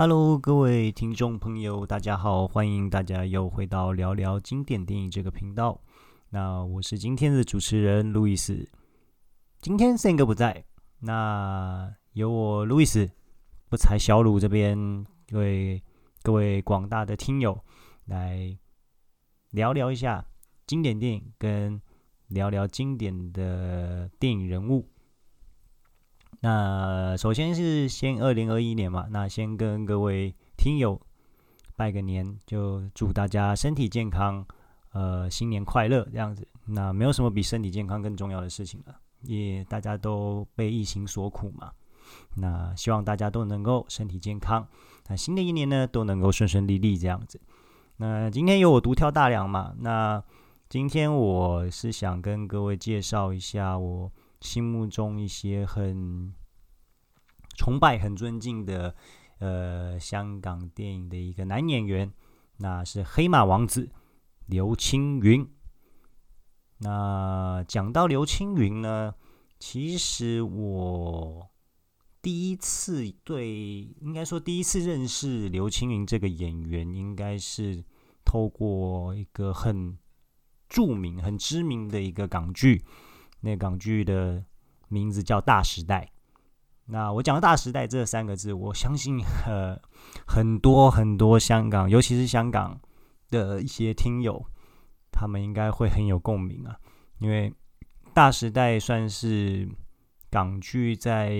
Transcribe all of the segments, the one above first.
Hello，各位听众朋友，大家好，欢迎大家又回到聊聊经典电影这个频道。那我是今天的主持人路易斯。今天圣哥不在，那由我路易斯不才小鲁这边为各位广大的听友来聊聊一下经典电影，跟聊聊经典的电影人物。那首先是先二零二一年嘛，那先跟各位听友拜个年，就祝大家身体健康，呃，新年快乐这样子。那没有什么比身体健康更重要的事情了，也大家都被疫情所苦嘛。那希望大家都能够身体健康，那新的一年呢都能够顺顺利利这样子。那今天由我独挑大梁嘛，那今天我是想跟各位介绍一下我。心目中一些很崇拜、很尊敬的呃香港电影的一个男演员，那是黑马王子刘青云。那讲到刘青云呢，其实我第一次对，应该说第一次认识刘青云这个演员，应该是透过一个很著名、很知名的一个港剧。那港剧的名字叫《大时代》。那我讲的《大时代》这三个字，我相信呃很多很多香港，尤其是香港的一些听友，他们应该会很有共鸣啊。因为《大时代》算是港剧在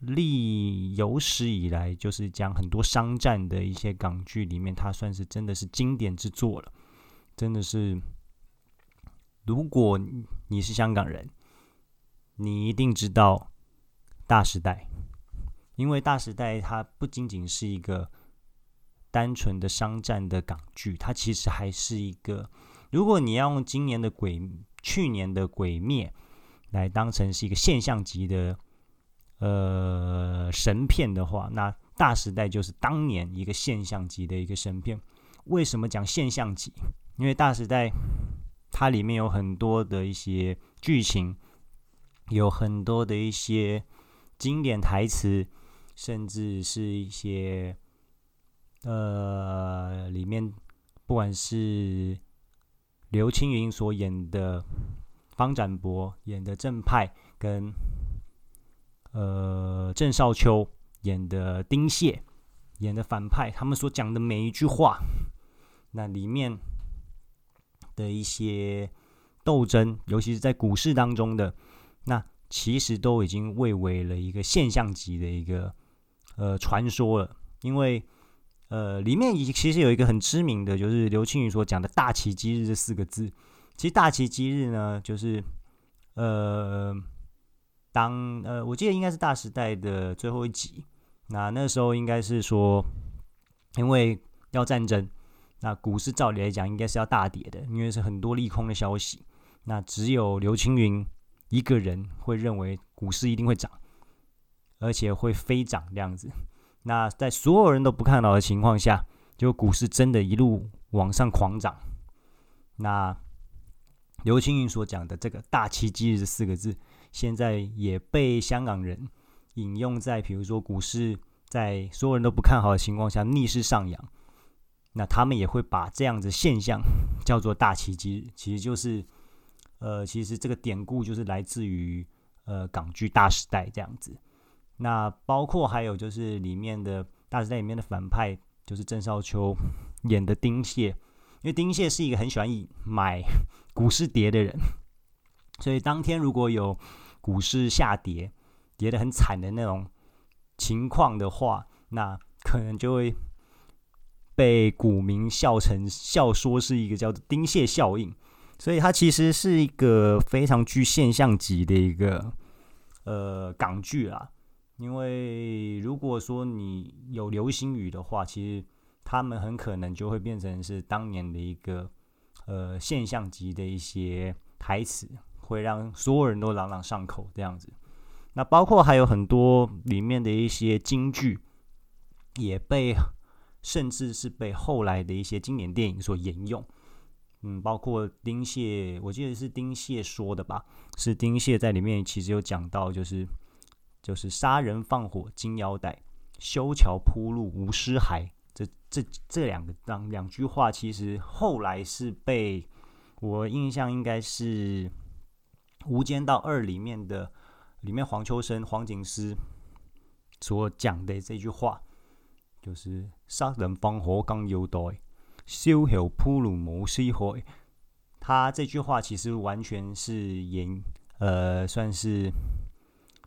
历有史以来，就是讲很多商战的一些港剧里面，它算是真的是经典之作了，真的是。如果你是香港人，你一定知道《大时代》，因为《大时代》它不仅仅是一个单纯的商战的港剧，它其实还是一个。如果你要用今年的鬼、去年的《鬼灭》来当成是一个现象级的呃神片的话，那《大时代》就是当年一个现象级的一个神片。为什么讲现象级？因为《大时代》。它里面有很多的一些剧情，有很多的一些经典台词，甚至是一些呃，里面不管是刘青云所演的方展博演的正派，跟呃郑少秋演的丁蟹演的反派，他们所讲的每一句话，那里面。的一些斗争，尤其是在股市当中的，那其实都已经蔚为了一个现象级的一个呃传说了。因为呃，里面已其实有一个很知名的，就是刘青云所讲的“大奇迹日”这四个字。其实“大奇迹日”呢，就是呃，当呃，我记得应该是《大时代》的最后一集。那那时候应该是说，因为要战争。那股市照理来讲应该是要大跌的，因为是很多利空的消息。那只有刘青云一个人会认为股市一定会涨，而且会飞涨这样子。那在所有人都不看好的情况下，就股市真的一路往上狂涨。那刘青云所讲的这个“大奇迹这”四个字，现在也被香港人引用在，比如说股市在所有人都不看好的情况下逆势上扬。那他们也会把这样子现象叫做大奇迹，其实就是，呃，其实这个典故就是来自于呃港剧《大时代》这样子。那包括还有就是里面的《大时代》里面的反派就是郑少秋演的丁蟹，因为丁蟹是一个很喜欢买股市跌的人，所以当天如果有股市下跌，跌得很惨的那种情况的话，那可能就会。被股民笑成笑说是一个叫做“丁蟹效应”，所以它其实是一个非常具现象级的一个呃港剧啦。因为如果说你有流星雨的话，其实他们很可能就会变成是当年的一个呃现象级的一些台词，会让所有人都朗朗上口这样子。那包括还有很多里面的一些金句也被。甚至是被后来的一些经典电影所沿用，嗯，包括丁蟹，我记得是丁蟹说的吧？是丁蟹在里面其实有讲到，就是就是杀人放火金腰带，修桥铺路无尸骸。这这这两个两两句话，其实后来是被我印象应该是《无间道二》里面的里面黄秋生黄警司所讲的这句话，就是“杀人放火更有道，修桥铺路无尸骸”。他这句话其实完全是沿呃，算是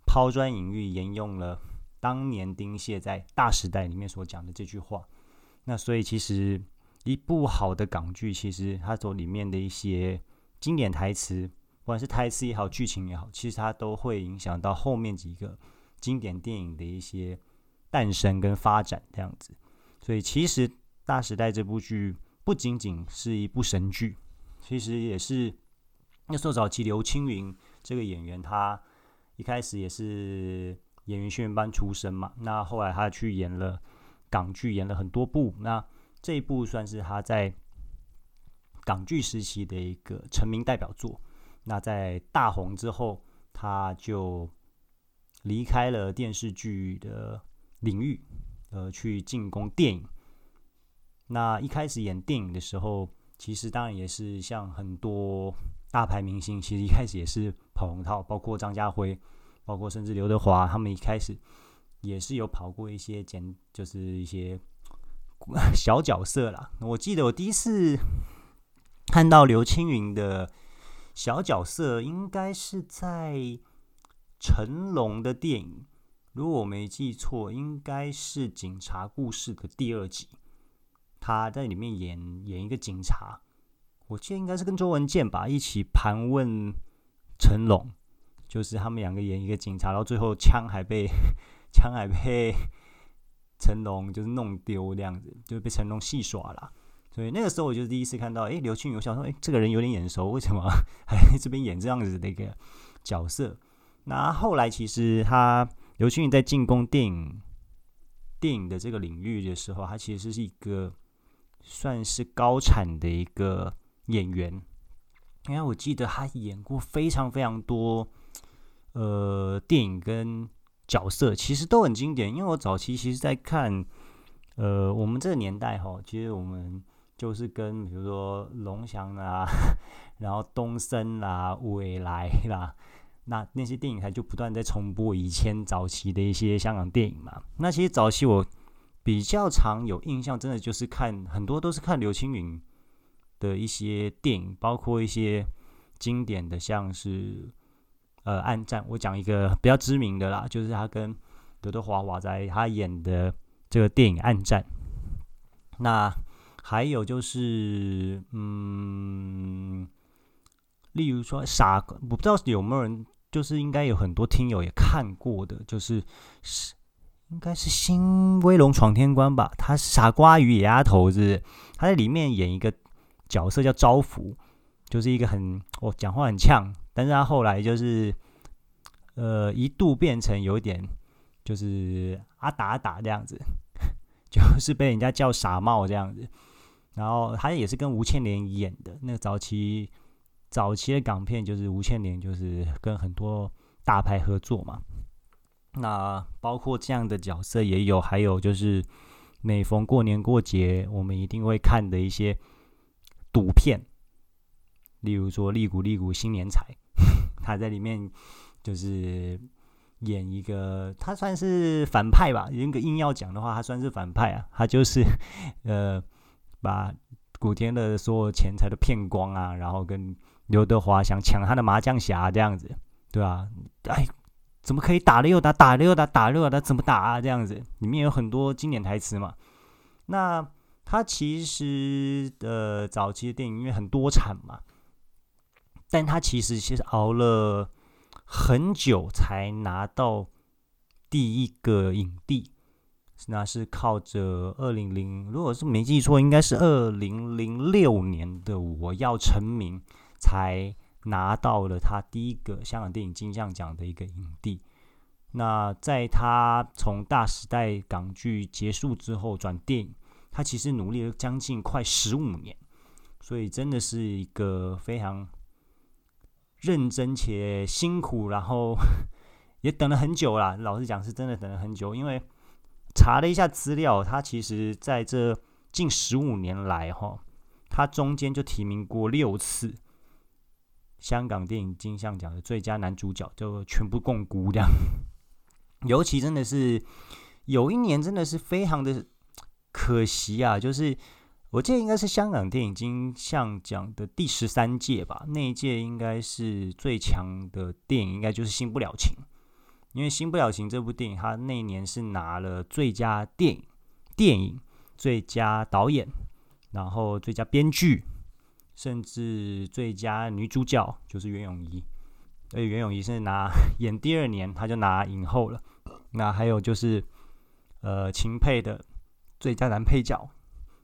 抛砖引玉，沿用了当年丁蟹在《大时代》里面所讲的这句话。那所以其实一部好的港剧，其实它所里面的一些经典台词，不管是台词也好，剧情也好，其实它都会影响到后面几个经典电影的一些诞生跟发展这样子。所以其实《大时代》这部剧不仅仅是一部神剧，其实也是那时候早期刘青云这个演员，他一开始也是演员训练班出身嘛，那后来他去演了。港剧演了很多部，那这一部算是他在港剧时期的一个成名代表作。那在大红之后，他就离开了电视剧的领域，呃，去进攻电影。那一开始演电影的时候，其实当然也是像很多大牌明星，其实一开始也是跑龙套，包括张家辉，包括甚至刘德华，他们一开始。也是有跑过一些简，就是一些 小角色啦。我记得我第一次看到刘青云的小角色，应该是在成龙的电影，如果我没记错，应该是《警察故事》的第二集，他在里面演演一个警察，我记得应该是跟周文健吧一起盘问成龙，就是他们两个演一个警察，然后最后枪还被。枪还被成龙就是弄丢这样子，就被成龙戏耍了。所以那个时候我就第一次看到，哎，刘青云，我想说，哎，这个人有点眼熟，为什么 还这边演这样子的一个角色？那后来其实他刘青云在进攻电影电影的这个领域的时候，他其实是一个算是高产的一个演员。因为我记得他演过非常非常多呃电影跟。角色其实都很经典，因为我早期其实在看，呃，我们这个年代哈，其实我们就是跟比如说龙祥啦，然后东森啦、未来啦，那那些电影台就不断在重播以前早期的一些香港电影嘛。那其实早期我比较常有印象，真的就是看很多都是看刘青云的一些电影，包括一些经典的，像是。呃，暗战，我讲一个比较知名的啦，就是他跟刘德华、华仔他演的这个电影《暗战》。那还有就是，嗯，例如说傻，我不知道有没有人，就是应该有很多听友也看过的，就是是应该是《新威龙闯天关》吧？他傻瓜与野丫头子，他在里面演一个角色叫招福，就是一个很哦，讲话很呛。但是他后来就是，呃，一度变成有点就是阿达阿达这样子，就是被人家叫傻帽这样子。然后他也是跟吴倩莲演的那个早期早期的港片，就是吴倩莲就是跟很多大牌合作嘛。那包括这样的角色也有，还有就是每逢过年过节，我们一定会看的一些赌片，例如说《利古利古新年财》。他在里面就是演一个，他算是反派吧。严格硬要讲的话，他算是反派啊。他就是 呃，把古天乐所有钱财都骗光啊，然后跟刘德华想抢他的麻将侠这样子，对吧？哎，怎么可以打了又打，打了又打，打了又打，怎么打啊？这样子里面有很多经典台词嘛。那他其实的早期的电影因为很多产嘛。但他其实其实熬了很久才拿到第一个影帝，那是靠着二零零，如果是没记错，应该是二零零六年的《我要成名》才拿到了他第一个香港电影金像奖的一个影帝。那在他从《大时代》港剧结束之后转电影，他其实努力了将近快十五年，所以真的是一个非常。认真且辛苦，然后 也等了很久啦。老实讲，是真的等了很久，因为查了一下资料，他其实在这近十五年来，哈，他中间就提名过六次香港电影金像奖的最佳男主角，就全部共估这样。尤其真的是有一年，真的是非常的可惜啊！就是我记得应该是香港电影金像奖的第十三届吧，那一届应该是最强的电影，应该就是《新不了情》。因为《新不了情》这部电影，它那一年是拿了最佳电影、电影最佳导演，然后最佳编剧，甚至最佳女主角就是袁咏仪。所以袁咏仪是拿 演第二年，他就拿影后了。那还有就是，呃，秦沛的最佳男配角，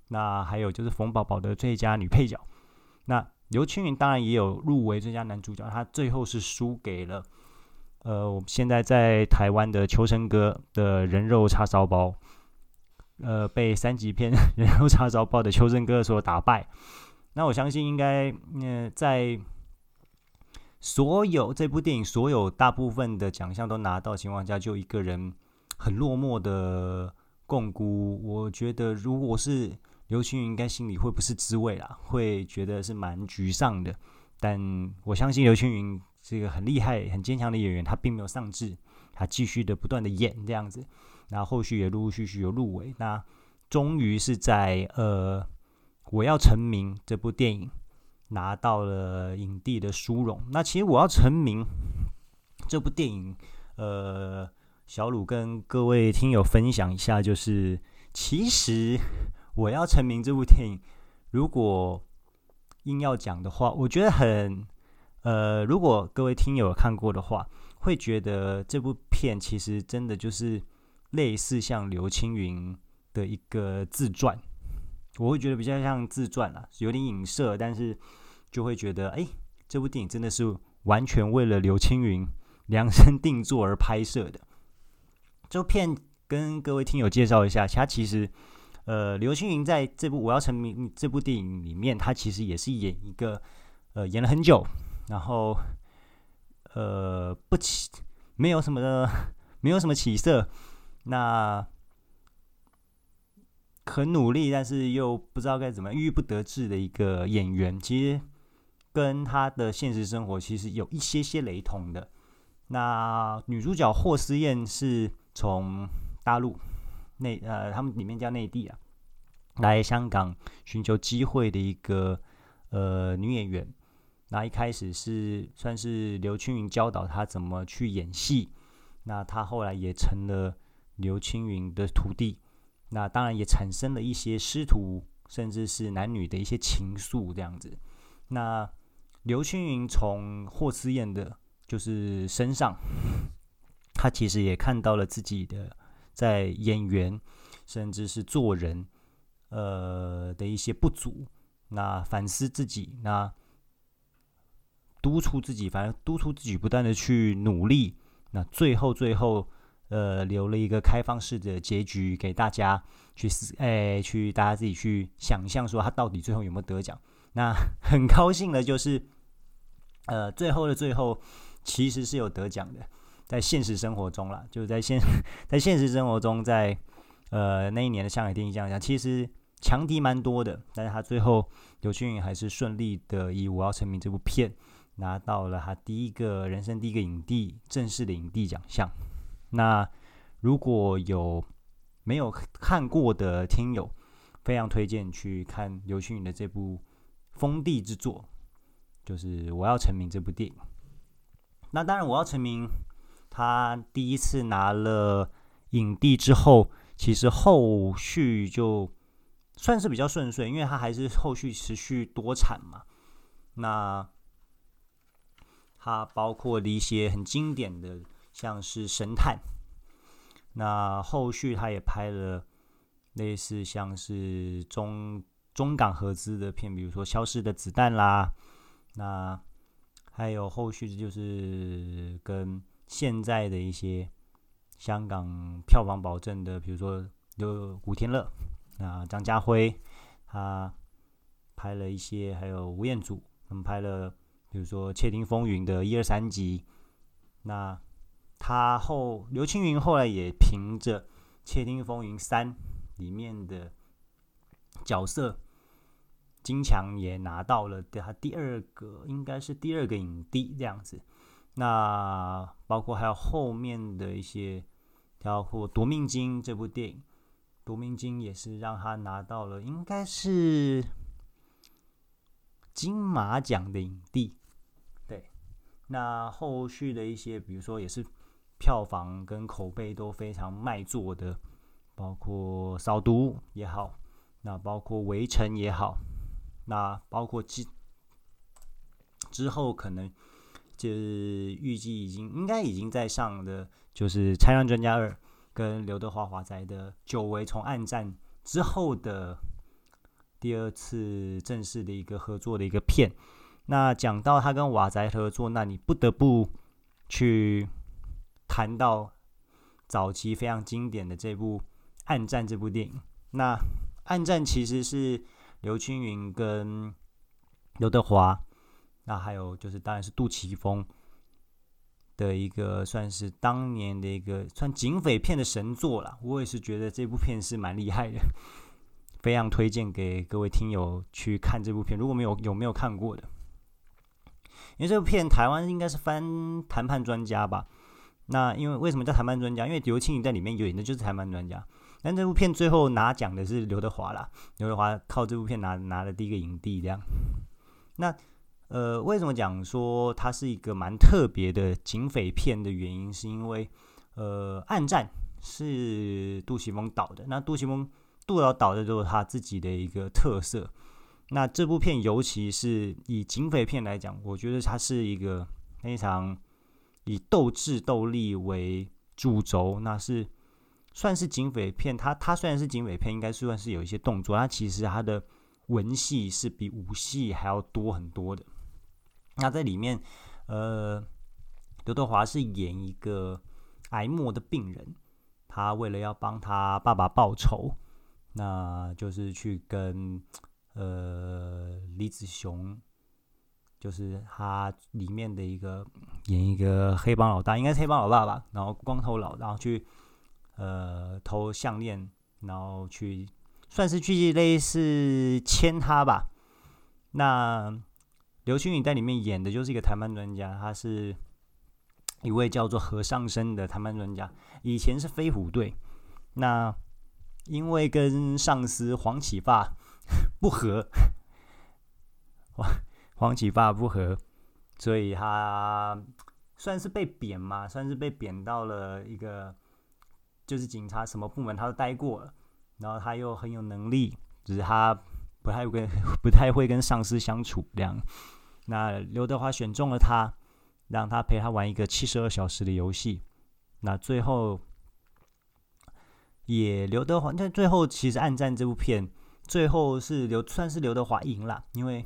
那还有就是冯宝宝的最佳女配角。那刘青云当然也有入围最佳男主角，他最后是输给了，呃，我们现在在台湾的秋生哥的人肉叉烧包，呃，被三级片 人肉叉烧包的秋生哥所打败。那我相信应该，呃，在。所有这部电影，所有大部分的奖项都拿到情况下，就一个人很落寞的共估。我觉得，如果是刘青云，应该心里会不是滋味啦，会觉得是蛮沮丧的。但我相信刘青云是一个很厉害、很坚强的演员，他并没有丧志，他继续的不断的演这样子。那后续也陆陆续续有入围，那终于是在呃，我要成名这部电影。拿到了影帝的殊荣。那其实我要成名这部电影，呃，小鲁跟各位听友分享一下，就是其实我要成名这部电影，如果硬要讲的话，我觉得很，呃，如果各位听友看过的话，会觉得这部片其实真的就是类似像刘青云的一个自传。我会觉得比较像自传啦，有点影射，但是就会觉得，哎，这部电影真的是完全为了刘青云量身定做而拍摄的。这部片跟各位听友介绍一下，他其实，呃，刘青云在这部《我要成名》这部电影里面，他其实也是演一个，呃，演了很久，然后，呃，不起，没有什么的，没有什么起色，那。很努力，但是又不知道该怎么郁郁不得志的一个演员，其实跟他的现实生活其实有一些些雷同的。那女主角霍思燕是从大陆内呃，他们里面叫内地啊，来香港寻求机会的一个呃女演员。那一开始是算是刘青云教导她怎么去演戏，那她后来也成了刘青云的徒弟。那当然也产生了一些师徒，甚至是男女的一些情愫这样子。那刘青云从霍思燕的，就是身上，他其实也看到了自己的在演员，甚至是做人，呃的一些不足。那反思自己，那督促自己，反正督促自己不断的去努力。那最后，最后。呃，留了一个开放式的结局给大家去思，哎，去大家自己去想象，说他到底最后有没有得奖？那 很高兴的就是，呃，最后的最后其实是有得奖的，在现实生活中啦，就是在现 在现实生活中在，呃那一年的上海电影奖项，其实强敌蛮多的，但是他最后刘青云还是顺利的以《我要成名》这部片拿到了他第一个人生第一个影帝正式的影帝奖项。那如果有没有看过的听友，非常推荐去看刘青云的这部封帝之作，就是《我要成名》这部电影。那当然，《我要成名》他第一次拿了影帝之后，其实后续就算是比较顺遂，因为他还是后续持续多产嘛。那他包括了一些很经典的。像是神探，那后续他也拍了类似像是中中港合资的片，比如说《消失的子弹》啦，那还有后续就是跟现在的一些香港票房保证的，比如说有古天乐啊、张家辉，他拍了一些，还有吴彦祖，他们拍了比如说《窃听风云》的一二三集，那。他后刘青云后来也凭着窃听风云三》里面的角色金强也拿到了他第二个，应该是第二个影帝这样子。那包括还有后面的一些，包括《夺命金》这部电影，《夺命金》也是让他拿到了，应该是金马奖的影帝。对，那后续的一些，比如说也是票房跟口碑都非常卖座的，包括《扫毒》也好，那包括《围城》也好，那包括之之后可能。就是预计已经应该已经在上的，就是《拆弹专家二》跟刘德华华仔的久违从暗战之后的第二次正式的一个合作的一个片。那讲到他跟华仔合作，那你不得不去谈到早期非常经典的这部《暗战》这部电影。那《暗战》其实是刘青云跟刘德华。那还有就是，当然是杜琪峰的一个，算是当年的一个算警匪片的神作了。我也是觉得这部片是蛮厉害的，非常推荐给各位听友去看这部片。如果没有有没有看过的，因为这部片台湾应该是翻《谈判专家》吧？那因为为什么叫谈判专家？因为刘青云在里面演的就是谈判专家。但这部片最后拿奖的是刘德华啦，刘德华靠这部片拿拿了第一个影帝，这样。那。呃，为什么讲说它是一个蛮特别的警匪片的原因，是因为呃，《暗战》是杜琪峰导的。那杜琪峰杜导导的都是他自己的一个特色。那这部片，尤其是以警匪片来讲，我觉得它是一个非常以斗智斗力为主轴，那是算是警匪片。它它虽然是警匪片，应该算是有一些动作，它其实它的文戏是比武戏还要多很多的。那在里面，呃，刘德华是演一个癌末的病人，他为了要帮他爸爸报仇，那就是去跟呃李子雄，就是他里面的一个演一个黑帮老大，应该是黑帮老大吧，然后光头佬，然后去呃偷项链，然后去算是去类似牵他吧，那。刘青云在里面演的就是一个谈判专家，他是一位叫做何尚生的谈判专家，以前是飞虎队，那因为跟上司黄启发不和，哇黄启发不和，所以他算是被贬嘛，算是被贬到了一个就是警察什么部门他都待过，然后他又很有能力，只是他不太跟不太会跟上司相处这样。那刘德华选中了他，让他陪他玩一个七十二小时的游戏。那最后也刘德华，但最后其实《暗战》这部片最后是刘算是刘德华赢了，因为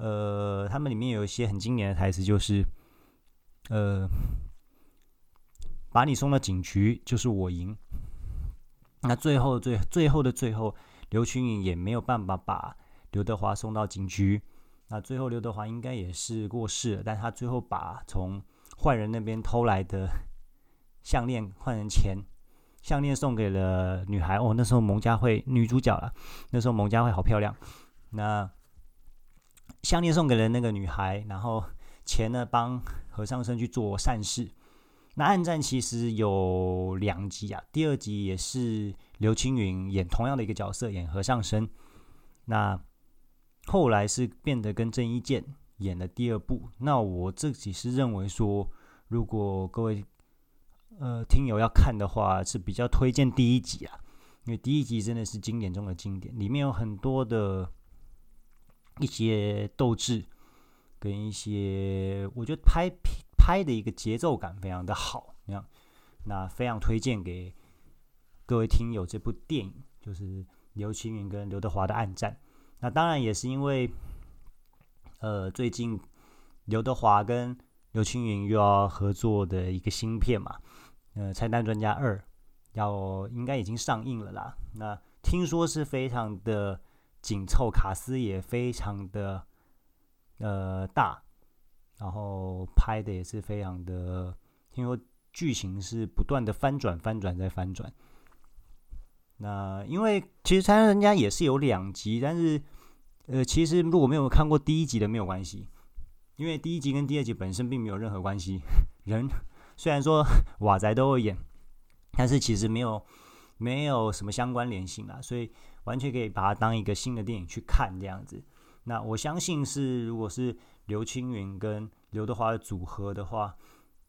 呃，他们里面有一些很经典的台词，就是呃，把你送到警局就是我赢。那最后最最后的最后，刘青云也没有办法把刘德华送到警局。那最后刘德华应该也是过世了，但他最后把从坏人那边偷来的项链换成钱，项链送给了女孩。哦，那时候蒙嘉慧女主角了，那时候蒙嘉慧好漂亮。那项链送给了那个女孩，然后钱呢帮何尚生去做善事。那暗战其实有两集啊，第二集也是刘青云演同样的一个角色，演何尚生。那后来是变得跟郑伊健演了第二部，那我自己是认为说，如果各位呃听友要看的话，是比较推荐第一集啊，因为第一集真的是经典中的经典，里面有很多的一些斗志跟一些我觉得拍拍的一个节奏感非常的好，那样那非常推荐给各位听友这部电影，就是刘青云跟刘德华的《暗战》。那当然也是因为，呃，最近刘德华跟刘青云又要合作的一个新片嘛，呃，《拆弹专家二》要应该已经上映了啦。那听说是非常的紧凑，卡司也非常的呃大，然后拍的也是非常的，听说剧情是不断的翻转、翻转再翻转，那因为其实《才女人家》也是有两集，但是呃，其实如果没有看过第一集的没有关系，因为第一集跟第二集本身并没有任何关系。人虽然说瓦宅都会演，但是其实没有没有什么相关联性啦，所以完全可以把它当一个新的电影去看这样子。那我相信是，如果是刘青云跟刘德华的组合的话，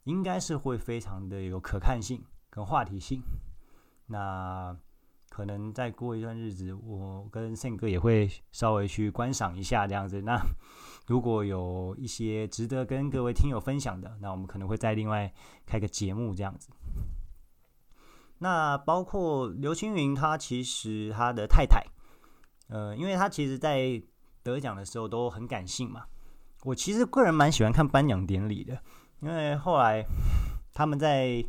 应该是会非常的有可看性跟话题性。那可能再过一段日子，我跟胜哥也会稍微去观赏一下这样子。那如果有一些值得跟各位听友分享的，那我们可能会再另外开个节目这样子。那包括刘青云，他其实他的太太，呃，因为他其实在得奖的时候都很感性嘛。我其实个人蛮喜欢看颁奖典礼的，因为后来他们在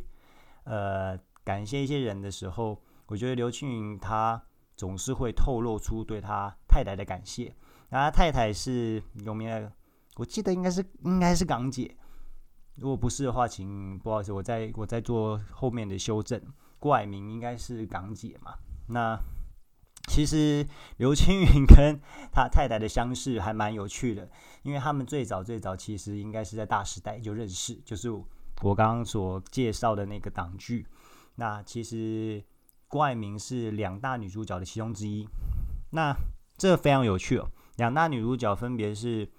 呃感谢一些人的时候，我觉得刘青云他总是会透露出对他太太的感谢。那他太太是有名的，我记得应该是应该是港姐，如果不是的话，请不好意思，我在我在做后面的修正。郭蔼明应该是港姐嘛？那。其实刘青云跟他太太的相识还蛮有趣的，因为他们最早最早其实应该是在大时代就认识，就是我刚刚所介绍的那个档剧。那其实郭蔼明是两大女主角的其中之一。那这非常有趣哦，两大女主角分别是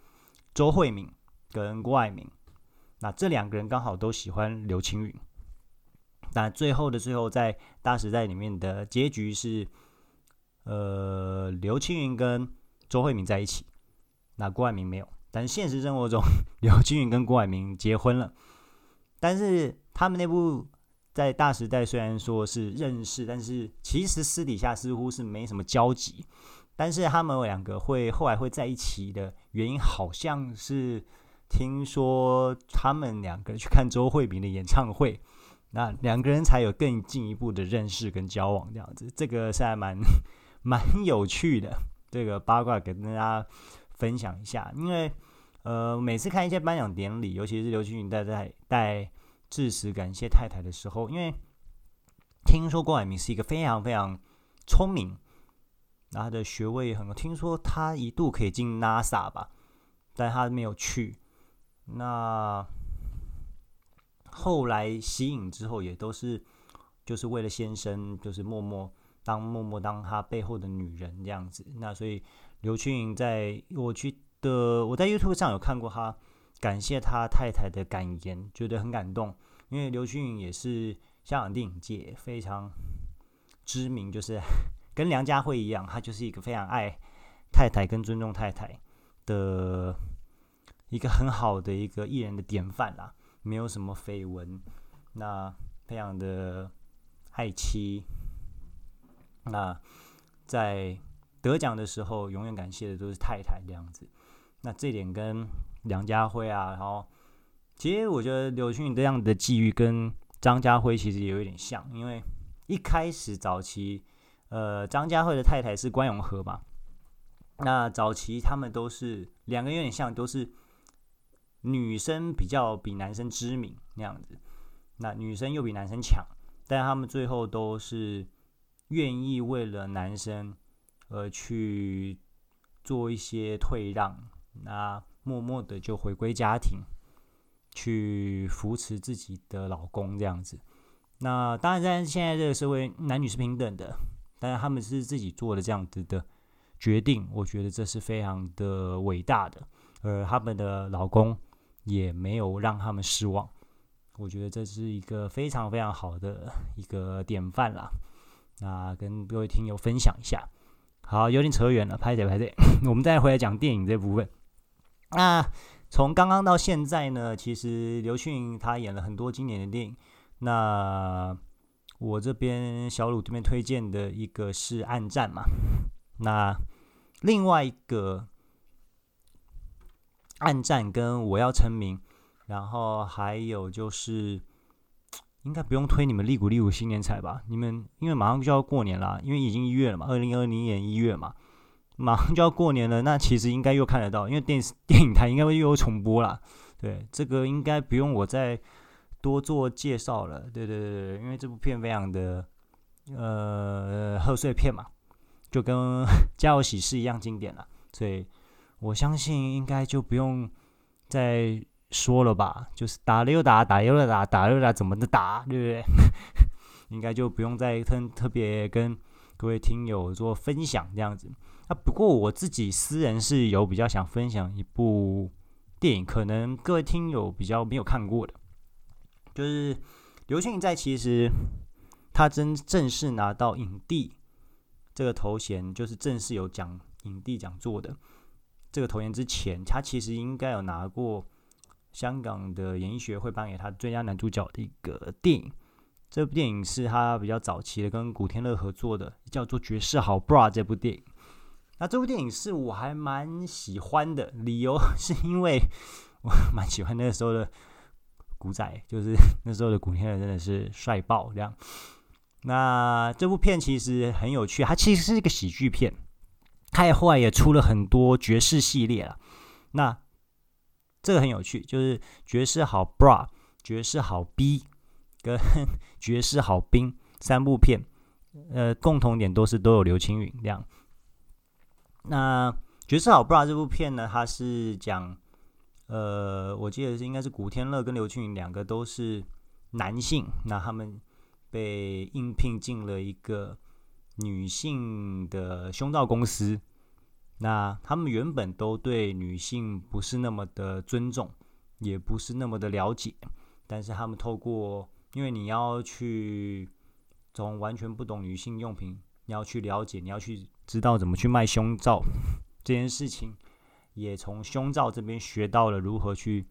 周慧敏跟郭蔼明。那这两个人刚好都喜欢刘青云。那最后的最后，在大时代里面的结局是。呃，刘青云跟周慧敏在一起，那郭蔼明没有。但是现实生活中，刘青云跟郭蔼明结婚了。但是他们那部在大时代虽然说是认识，但是其实私底下似乎是没什么交集。但是他们两个会后来会在一起的原因，好像是听说他们两个去看周慧敏的演唱会，那两个人才有更进一步的认识跟交往这样子。这个是还蛮。蛮有趣的，这个八卦给大家分享一下。因为，呃，每次看一些颁奖典礼，尤其是刘青云在在带致辞感谢太太的时候，因为听说郭蔼明是一个非常非常聪明，他的学位也很高。听说他一度可以进 NASA 吧，但他没有去。那后来息影之后，也都是就是为了先生，就是默默。当默默当他背后的女人这样子，那所以刘青云在我去的我在 YouTube 上有看过他感谢他太太的感言，觉得很感动。因为刘青云也是香港电影界非常知名，就是跟梁家辉一样，他就是一个非常爱太太跟尊重太太的一个很好的一个艺人的典范啦，没有什么绯闻，那非常的爱妻。那在得奖的时候，永远感谢的都是太太这样子。那这点跟梁家辉啊，然后其实我觉得刘青云这样的际遇跟张家辉其实也有一点像，因为一开始早期，呃，张家辉的太太是关咏荷嘛。那早期他们都是两个有点像，都是女生比较比男生知名那样子，那女生又比男生强，但他们最后都是。愿意为了男生而去做一些退让，那默默的就回归家庭，去扶持自己的老公这样子。那当然，在现在这个社会，男女是平等的，但是他们是自己做的这样子的决定，我觉得这是非常的伟大的。而他们的老公也没有让他们失望，我觉得这是一个非常非常好的一个典范啦。那跟各位听友分享一下，好，有点扯远了，拍谢拍谢，我们再回来讲电影这部分。那从刚刚到现在呢，其实刘迅他演了很多经典的电影。那我这边小鲁这边推荐的一个是《暗战》嘛，那另外一个《暗战》跟我要成名，然后还有就是。应该不用推你们利古利古新年彩吧？你们因为马上就要过年了，因为已经一月了嘛，二零二零年一月嘛，马上就要过年了。那其实应该又看得到，因为电视 电影台应该会又重播了。对，这个应该不用我再多做介绍了。对对对对，因为这部片非常的呃贺岁片嘛，就跟 《家有喜事》一样经典了，所以我相信应该就不用再说了吧，就是打了又打，打了打，打了又打，怎么的打，对不对？应该就不用再特特别跟各位听友做分享这样子。啊，不过我自己私人是有比较想分享一部电影，可能各位听友比较没有看过的，就是刘青在其实他真正式拿到影帝这个头衔，就是正式有讲影帝讲座的这个头衔之前，他其实应该有拿过香港的演艺学会颁给他最佳男主角的一个电影。这部电影是他比较早期的，跟古天乐合作的，叫做《绝世好 bra》这部电影。那这部电影是我还蛮喜欢的，理由 是因为我蛮喜欢那个时候的古仔，就是 那时候的古天乐真的是帅爆这样。那这部片其实很有趣，它其实是一个喜剧片，它后来也出了很多爵士系列了。那这个很有趣，就是爵士好 bra、爵士好 B 跟 爵士好兵三部片，呃，共同点都是都有刘青云这样。那《爵士好 bra》这部片呢，它是讲，呃，我记得是应该是古天乐跟刘青云两个都是男性，那他们被应聘进了一个女性的胸罩公司，那他们原本都对女性不是那么的尊重，也不是那么的了解，但是他们透过，因为你要去从完全不懂女性用品。你要去了解，你要去知道怎么去卖胸罩 这件事情，也从胸罩这边学到了如何去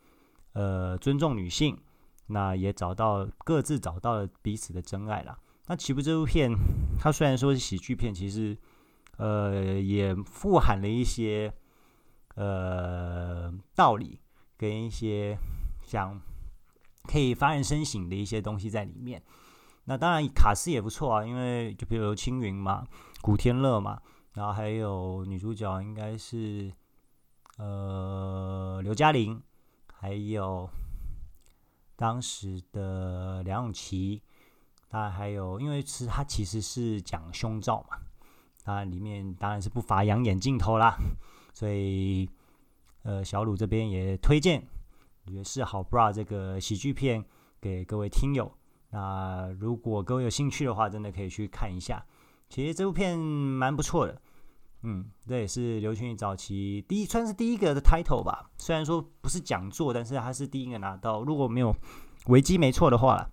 呃尊重女性，那也找到各自找到了彼此的真爱啦。那起步这部片，它虽然说是喜剧片，其实呃也富含了一些呃道理跟一些想可以发人深省的一些东西在里面。那当然，卡司也不错啊，因为就比如青云嘛，古天乐嘛，然后还有女主角应该是呃刘嘉玲，还有当时的梁咏琪，当然还有，因为是它其实是讲胸罩嘛，当然里面当然是不乏养眼镜头啦，所以呃小鲁这边也推荐《绝世好 bra》这个喜剧片给各位听友。那如果各位有兴趣的话，真的可以去看一下。其实这部片蛮不错的，嗯，这也是刘青云早期第一，算是第一个的 title 吧。虽然说不是讲座，但是他是第一个拿到。如果没有维基没错的话，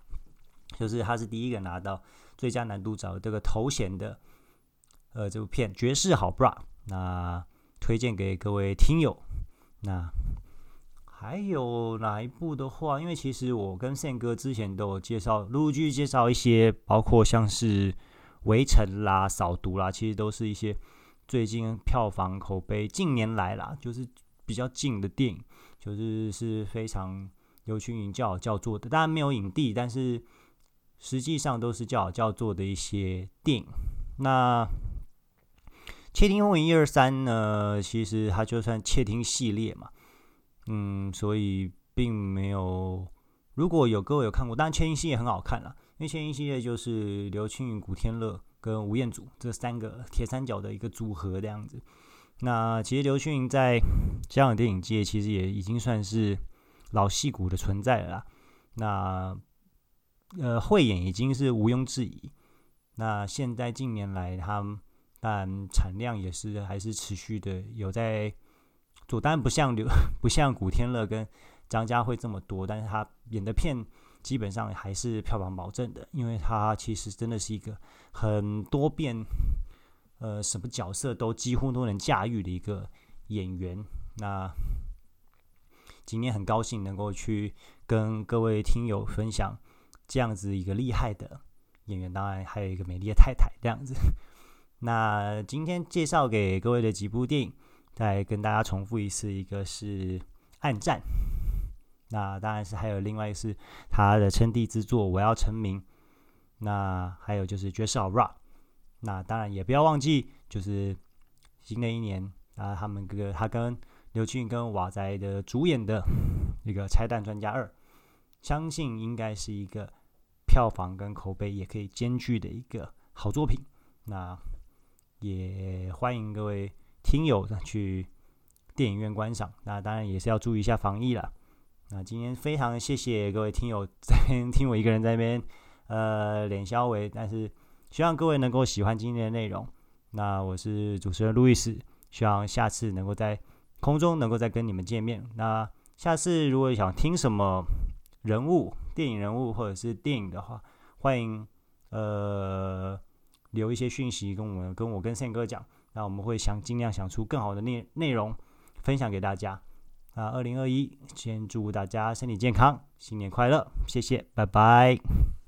就是他是第一个拿到最佳男主角这个头衔的。呃，这部片《绝世好 bra》，那推荐给各位听友。那。还有哪一部的话？因为其实我跟宪哥之前都有介绍，陆续介绍一些，包括像是《围城》啦、《扫毒》啦，其实都是一些最近票房口碑近年来啦，就是比较近的电影，就是是非常有群影叫叫座的。当然没有影帝，但是实际上都是叫好叫座的一些电影。那《窃听风云》一二三呢？其实它就算窃听系列嘛。嗯，所以并没有。如果有各位有看过，当然《窃听》系列很好看啦，因为《窃听》系列就是刘青云、古天乐跟吴彦祖这三个铁三角的一个组合这样子。那其实刘青云在香港电影界其实也已经算是老戏骨的存在了啦。那呃，慧眼已经是毋庸置疑。那现在近年来，他当然产量也是还是持续的有在。当然不像刘 不像古天乐跟张家辉这么多，但是他演的片基本上还是票房保证的，因为他其实真的是一个很多变，呃，什么角色都几乎都能驾驭的一个演员。那今天很高兴能够去跟各位听友分享这样子一个厉害的演员，当然还有一个美丽的太太这样子。那今天介绍给各位的几部电影。再跟大家重复一次，一个是《暗战》，那当然是还有另外一个是他的称帝之作《我要成名》，那还有就是《绝世好 bra》，那当然也不要忘记，就是新的一年啊，他们个他跟刘青云跟瓦仔的主演的一个《拆弹专家二》，相信应该是一个票房跟口碑也可以兼具的一个好作品。那也欢迎各位听友去电影院观赏。那当然也是要注意一下防疫了。那今天非常谢谢各位听友在边听我一个人在那边呃脸消微，但是希望各位能够喜欢今天的内容。那我是主持人路易斯，希望下次能够在空中能够再跟你们见面。那下次如果想听什么人物、电影人物或者是电影的话，欢迎呃留一些讯息跟我们、跟我跟宪哥讲，那我们会想尽量想出更好的内内容分享给大家。啊，二零二一，先祝大家身体健康，新年快乐，谢谢，拜拜。